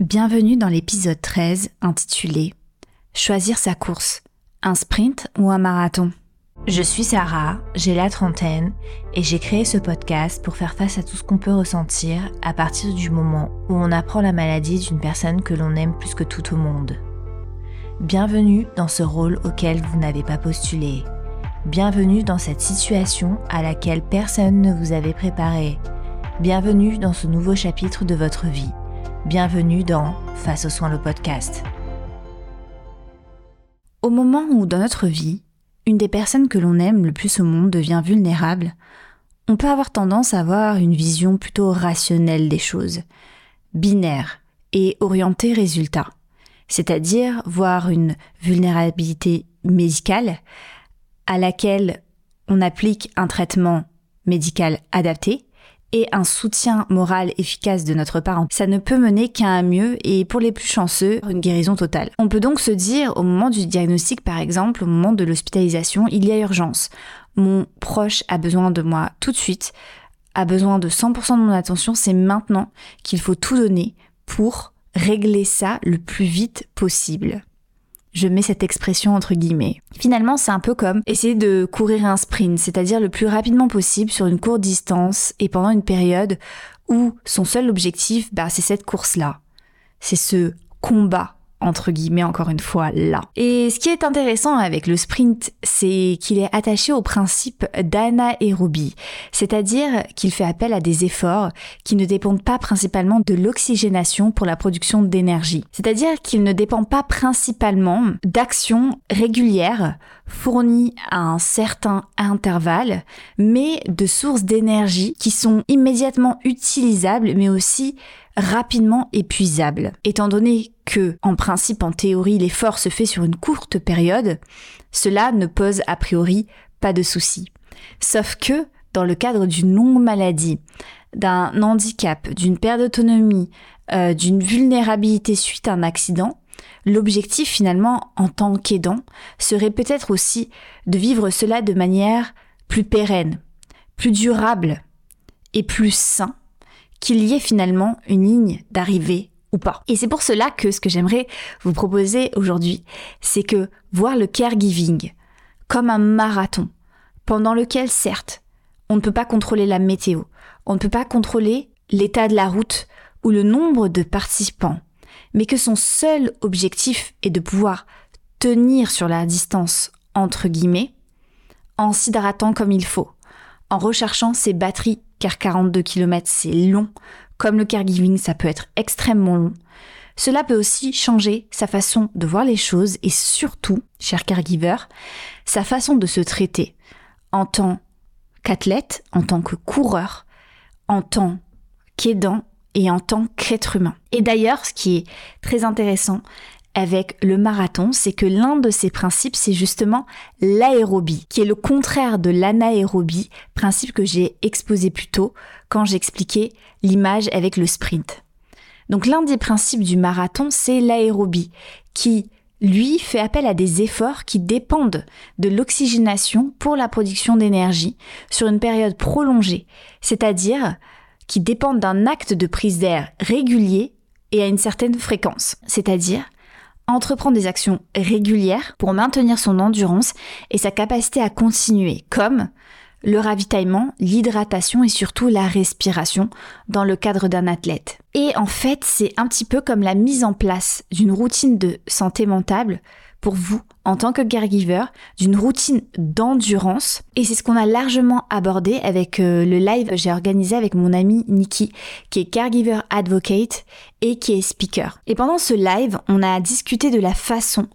Bienvenue dans l'épisode 13 intitulé Choisir sa course, un sprint ou un marathon. Je suis Sarah, j'ai la trentaine et j'ai créé ce podcast pour faire face à tout ce qu'on peut ressentir à partir du moment où on apprend la maladie d'une personne que l'on aime plus que tout au monde. Bienvenue dans ce rôle auquel vous n'avez pas postulé. Bienvenue dans cette situation à laquelle personne ne vous avait préparé. Bienvenue dans ce nouveau chapitre de votre vie. Bienvenue dans Face aux soins le podcast. Au moment où dans notre vie, une des personnes que l'on aime le plus au monde devient vulnérable, on peut avoir tendance à avoir une vision plutôt rationnelle des choses, binaire et orientée résultat, c'est-à-dire voir une vulnérabilité médicale à laquelle on applique un traitement médical adapté et un soutien moral efficace de notre part, ça ne peut mener qu'à un mieux et pour les plus chanceux, une guérison totale. On peut donc se dire au moment du diagnostic par exemple, au moment de l'hospitalisation, il y a urgence. Mon proche a besoin de moi tout de suite, a besoin de 100% de mon attention, c'est maintenant qu'il faut tout donner pour régler ça le plus vite possible. Je mets cette expression entre guillemets. Finalement, c'est un peu comme essayer de courir un sprint, c'est-à-dire le plus rapidement possible sur une courte distance et pendant une période où son seul objectif, bah, c'est cette course-là. C'est ce combat entre guillemets encore une fois là. Et ce qui est intéressant avec le sprint, c'est qu'il est attaché au principe d'anaérobie, c'est-à-dire qu'il fait appel à des efforts qui ne dépendent pas principalement de l'oxygénation pour la production d'énergie. C'est-à-dire qu'il ne dépend pas principalement d'actions régulières fournies à un certain intervalle, mais de sources d'énergie qui sont immédiatement utilisables, mais aussi rapidement épuisable. Étant donné que, en principe, en théorie, l'effort se fait sur une courte période, cela ne pose a priori pas de souci. Sauf que, dans le cadre d'une longue maladie, d'un handicap, d'une perte d'autonomie, euh, d'une vulnérabilité suite à un accident, l'objectif finalement en tant qu'aidant serait peut-être aussi de vivre cela de manière plus pérenne, plus durable et plus sain qu'il y ait finalement une ligne d'arrivée ou pas. Et c'est pour cela que ce que j'aimerais vous proposer aujourd'hui, c'est que voir le caregiving comme un marathon, pendant lequel certes, on ne peut pas contrôler la météo, on ne peut pas contrôler l'état de la route ou le nombre de participants, mais que son seul objectif est de pouvoir tenir sur la distance entre guillemets, en s'hydratant comme il faut, en recherchant ses batteries car 42 km c'est long, comme le caregiving ça peut être extrêmement long. Cela peut aussi changer sa façon de voir les choses et surtout, cher caregiver, sa façon de se traiter en tant qu'athlète, en tant que coureur, en tant qu'aidant et en tant qu'être humain. Et d'ailleurs, ce qui est très intéressant, avec le marathon, c'est que l'un de ses principes, c'est justement l'aérobie, qui est le contraire de l'anaérobie, principe que j'ai exposé plus tôt quand j'expliquais l'image avec le sprint. Donc l'un des principes du marathon, c'est l'aérobie, qui lui fait appel à des efforts qui dépendent de l'oxygénation pour la production d'énergie sur une période prolongée, c'est-à-dire qui dépendent d'un acte de prise d'air régulier et à une certaine fréquence, c'est-à-dire entreprendre des actions régulières pour maintenir son endurance et sa capacité à continuer, comme le ravitaillement, l'hydratation et surtout la respiration dans le cadre d'un athlète. Et en fait, c'est un petit peu comme la mise en place d'une routine de santé mentale pour vous en tant que caregiver d'une routine d'endurance et c'est ce qu'on a largement abordé avec euh, le live que j'ai organisé avec mon ami Nikki qui est caregiver advocate et qui est speaker. Et pendant ce live, on a discuté de la façon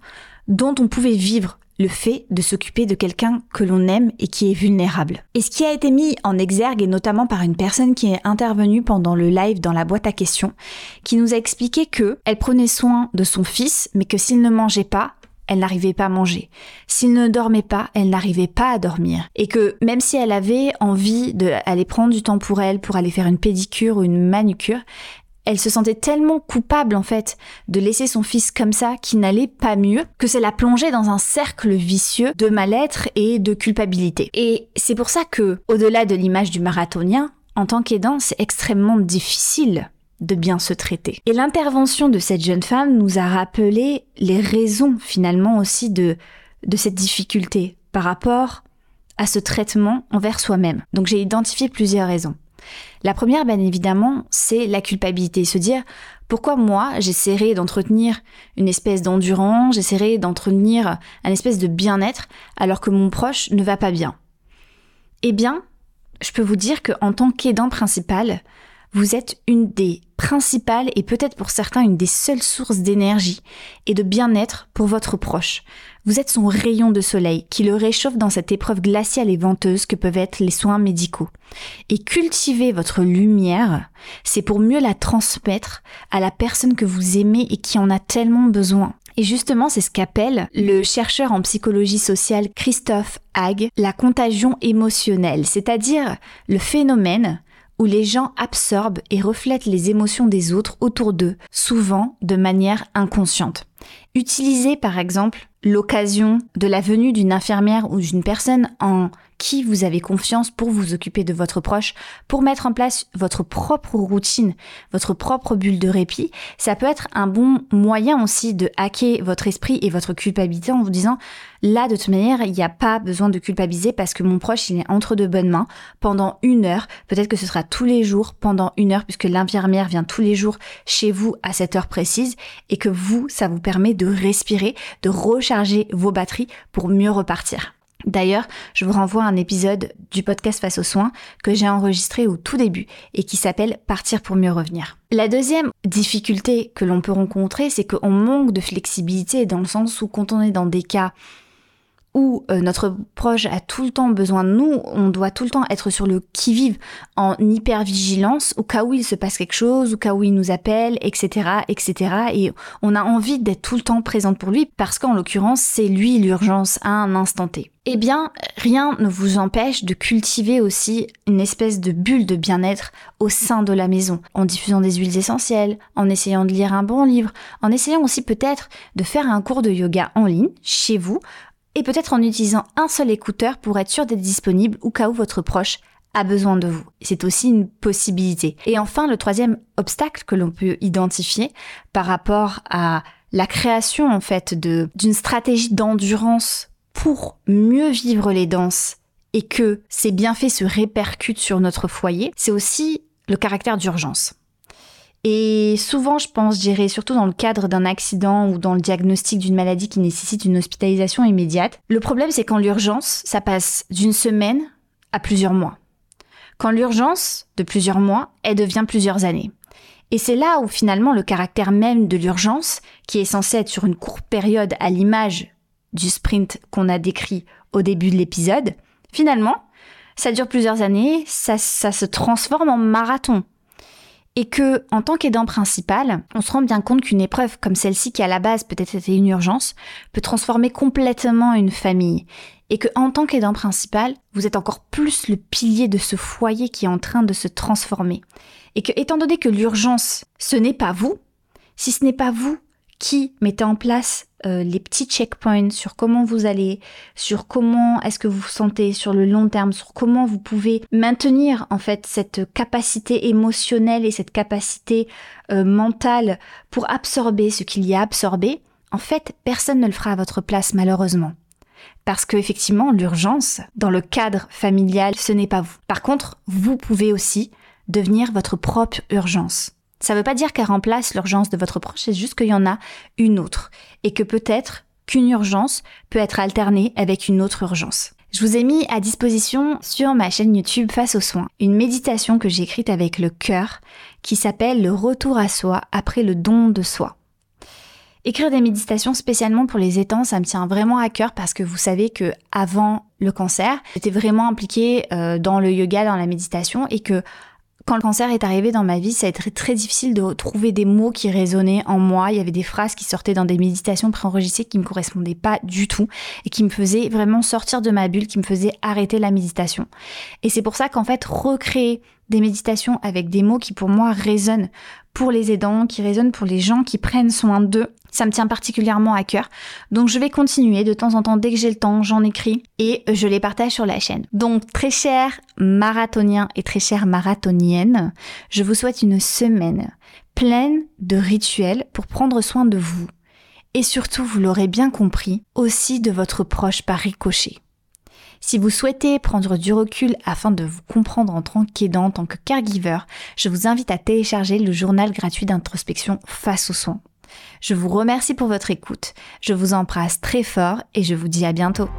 dont on pouvait vivre le fait de s'occuper de quelqu'un que l'on aime et qui est vulnérable. Et ce qui a été mis en exergue, et notamment par une personne qui est intervenue pendant le live dans la boîte à questions, qui nous a expliqué que elle prenait soin de son fils, mais que s'il ne mangeait pas, elle n'arrivait pas à manger. S'il ne dormait pas, elle n'arrivait pas à dormir. Et que même si elle avait envie d'aller prendre du temps pour elle, pour aller faire une pédicure ou une manucure, elle se sentait tellement coupable en fait de laisser son fils comme ça qui n'allait pas mieux que ça la plongeait dans un cercle vicieux de mal-être et de culpabilité. Et c'est pour ça que, au-delà de l'image du marathonien, en tant qu'aidant, c'est extrêmement difficile de bien se traiter. Et l'intervention de cette jeune femme nous a rappelé les raisons finalement aussi de, cette difficulté par rapport à ce traitement envers soi-même. Donc j'ai identifié plusieurs raisons. La première, bien évidemment, c'est la culpabilité. Se dire, pourquoi moi, j'essaierai d'entretenir une espèce d'endurance, j'essaierai d'entretenir un espèce de bien-être, alors que mon proche ne va pas bien? Eh bien, je peux vous dire qu'en tant qu'aidant principal, vous êtes une des principales et peut-être pour certains une des seules sources d'énergie et de bien-être pour votre proche. Vous êtes son rayon de soleil qui le réchauffe dans cette épreuve glaciale et venteuse que peuvent être les soins médicaux. Et cultiver votre lumière, c'est pour mieux la transmettre à la personne que vous aimez et qui en a tellement besoin. Et justement, c'est ce qu'appelle le chercheur en psychologie sociale Christophe Hague la contagion émotionnelle, c'est-à-dire le phénomène où les gens absorbent et reflètent les émotions des autres autour d'eux, souvent de manière inconsciente. Utilisez par exemple l'occasion de la venue d'une infirmière ou d'une personne en qui vous avez confiance pour vous occuper de votre proche, pour mettre en place votre propre routine, votre propre bulle de répit, ça peut être un bon moyen aussi de hacker votre esprit et votre culpabilité en vous disant là de toute manière il n'y a pas besoin de culpabiliser parce que mon proche il est entre de bonnes mains pendant une heure, peut-être que ce sera tous les jours pendant une heure puisque l'infirmière vient tous les jours chez vous à cette heure précise et que vous ça vous permet de respirer, de recharger vos batteries pour mieux repartir. D'ailleurs, je vous renvoie à un épisode du podcast Face aux soins que j'ai enregistré au tout début et qui s'appelle Partir pour mieux revenir. La deuxième difficulté que l'on peut rencontrer, c'est qu'on manque de flexibilité dans le sens où quand on est dans des cas où euh, notre proche a tout le temps besoin de nous, on doit tout le temps être sur le qui-vive, en hyper-vigilance, au cas où il se passe quelque chose, au cas où il nous appelle, etc., etc. Et on a envie d'être tout le temps présente pour lui parce qu'en l'occurrence, c'est lui l'urgence à un instant T. Eh bien, rien ne vous empêche de cultiver aussi une espèce de bulle de bien-être au sein de la maison, en diffusant des huiles essentielles, en essayant de lire un bon livre, en essayant aussi peut-être de faire un cours de yoga en ligne, chez vous, et peut-être en utilisant un seul écouteur pour être sûr d'être disponible au cas où votre proche a besoin de vous. C'est aussi une possibilité. Et enfin, le troisième obstacle que l'on peut identifier par rapport à la création en fait d'une stratégie d'endurance pour mieux vivre les danses et que ces bienfaits se répercutent sur notre foyer, c'est aussi le caractère d'urgence. Et souvent, je pense, j'irai surtout dans le cadre d'un accident ou dans le diagnostic d'une maladie qui nécessite une hospitalisation immédiate. Le problème, c'est qu'en l'urgence, ça passe d'une semaine à plusieurs mois. Quand l'urgence, de plusieurs mois, elle devient plusieurs années. Et c'est là où finalement le caractère même de l'urgence, qui est censé être sur une courte période à l'image du sprint qu'on a décrit au début de l'épisode, finalement, ça dure plusieurs années, ça se transforme en marathon et que, en tant qu'aidant principal, on se rend bien compte qu'une épreuve comme celle-ci, qui à la base peut-être était une urgence, peut transformer complètement une famille. Et que, en tant qu'aidant principal, vous êtes encore plus le pilier de ce foyer qui est en train de se transformer. Et que, étant donné que l'urgence, ce n'est pas vous, si ce n'est pas vous qui mettez en place euh, les petits checkpoints sur comment vous allez, sur comment est-ce que vous vous sentez sur le long terme, sur comment vous pouvez maintenir en fait cette capacité émotionnelle et cette capacité euh, mentale pour absorber ce qu'il y a absorbé, en fait, personne ne le fera à votre place malheureusement. Parce que effectivement, l'urgence, dans le cadre familial, ce n'est pas vous. Par contre, vous pouvez aussi devenir votre propre urgence. Ça ne veut pas dire qu'elle remplace l'urgence de votre proche, c'est juste qu'il y en a une autre. Et que peut-être qu'une urgence peut être alternée avec une autre urgence. Je vous ai mis à disposition sur ma chaîne YouTube Face aux soins une méditation que j'ai écrite avec le cœur qui s'appelle le retour à soi après le don de soi. Écrire des méditations spécialement pour les étangs, ça me tient vraiment à cœur parce que vous savez que avant le cancer, j'étais vraiment impliquée euh, dans le yoga, dans la méditation et que quand le cancer est arrivé dans ma vie, ça a été très difficile de trouver des mots qui résonnaient en moi. Il y avait des phrases qui sortaient dans des méditations préenregistrées qui me correspondaient pas du tout et qui me faisaient vraiment sortir de ma bulle, qui me faisaient arrêter la méditation. Et c'est pour ça qu'en fait, recréer des méditations avec des mots qui pour moi résonnent pour les aidants, qui résonnent pour les gens qui prennent soin d'eux. Ça me tient particulièrement à cœur. Donc je vais continuer de temps en temps, dès que j'ai le temps, j'en écris et je les partage sur la chaîne. Donc très chers marathoniens et très chères marathoniennes, je vous souhaite une semaine pleine de rituels pour prendre soin de vous. Et surtout, vous l'aurez bien compris, aussi de votre proche par ricochet. Si vous souhaitez prendre du recul afin de vous comprendre en tant qu'aidant, en tant que caregiver, je vous invite à télécharger le journal gratuit d'introspection face aux soins. Je vous remercie pour votre écoute, je vous embrasse très fort et je vous dis à bientôt.